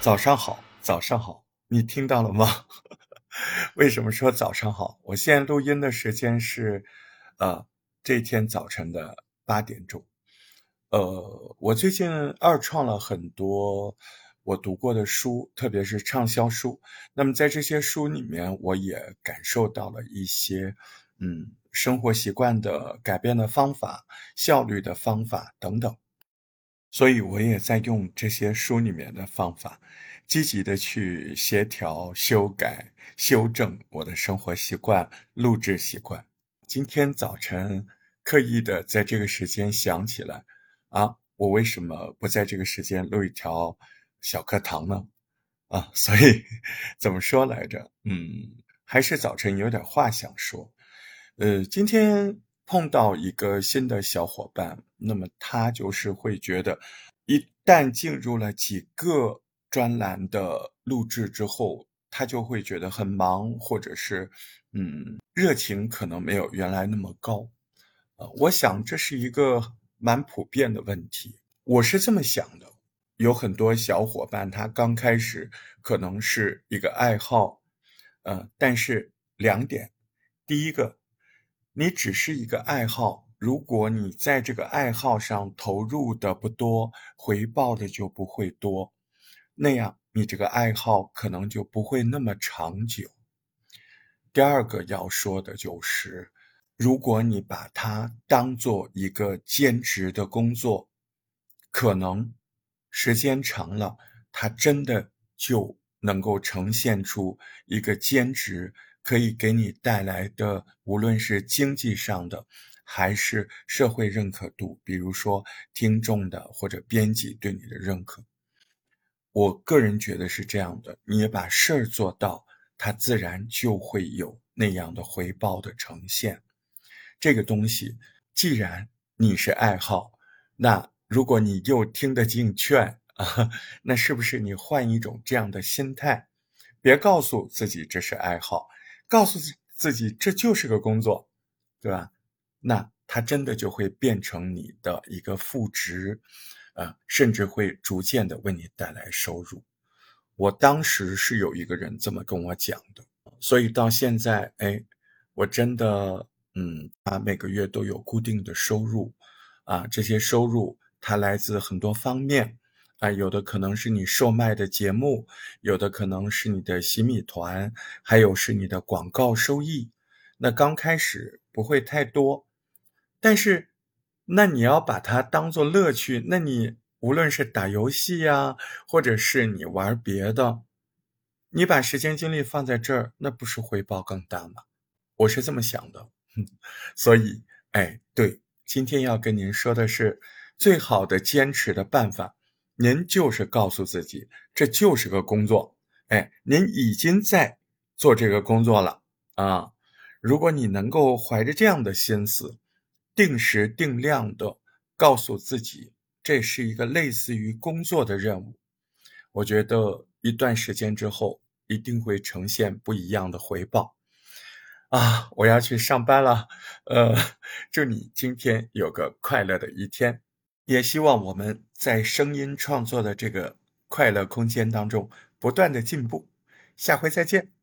早上好，早上好，你听到了吗？为什么说早上好？我现在录音的时间是，呃，这天早晨的八点钟。呃，我最近二创了很多我读过的书，特别是畅销书。那么在这些书里面，我也感受到了一些，嗯，生活习惯的改变的方法、效率的方法等等。所以我也在用这些书里面的方法，积极的去协调、修改、修正我的生活习惯、录制习惯。今天早晨刻意的在这个时间想起来。啊，我为什么不在这个时间录一条小课堂呢？啊，所以 怎么说来着？嗯，还是早晨有点话想说。呃，今天碰到一个新的小伙伴，那么他就是会觉得，一旦进入了几个专栏的录制之后，他就会觉得很忙，或者是嗯，热情可能没有原来那么高。呃，我想这是一个。蛮普遍的问题，我是这么想的。有很多小伙伴，他刚开始可能是一个爱好，呃，但是两点：第一个，你只是一个爱好，如果你在这个爱好上投入的不多，回报的就不会多，那样你这个爱好可能就不会那么长久。第二个要说的就是。如果你把它当做一个兼职的工作，可能时间长了，它真的就能够呈现出一个兼职可以给你带来的，无论是经济上的，还是社会认可度，比如说听众的或者编辑对你的认可。我个人觉得是这样的，你把事儿做到，它自然就会有那样的回报的呈现。这个东西，既然你是爱好，那如果你又听得进劝啊，那是不是你换一种这样的心态，别告诉自己这是爱好，告诉自己这就是个工作，对吧？那它真的就会变成你的一个副职，呃，甚至会逐渐的为你带来收入。我当时是有一个人这么跟我讲的，所以到现在，哎，我真的。嗯，他每个月都有固定的收入，啊，这些收入它来自很多方面，啊，有的可能是你售卖的节目，有的可能是你的洗米团，还有是你的广告收益。那刚开始不会太多，但是，那你要把它当做乐趣，那你无论是打游戏呀，或者是你玩别的，你把时间精力放在这儿，那不是回报更大吗？我是这么想的。所以，哎，对，今天要跟您说的是，最好的坚持的办法，您就是告诉自己，这就是个工作，哎，您已经在做这个工作了啊。如果你能够怀着这样的心思，定时定量的告诉自己，这是一个类似于工作的任务，我觉得一段时间之后，一定会呈现不一样的回报。啊，我要去上班了，呃，祝你今天有个快乐的一天，也希望我们在声音创作的这个快乐空间当中不断的进步，下回再见。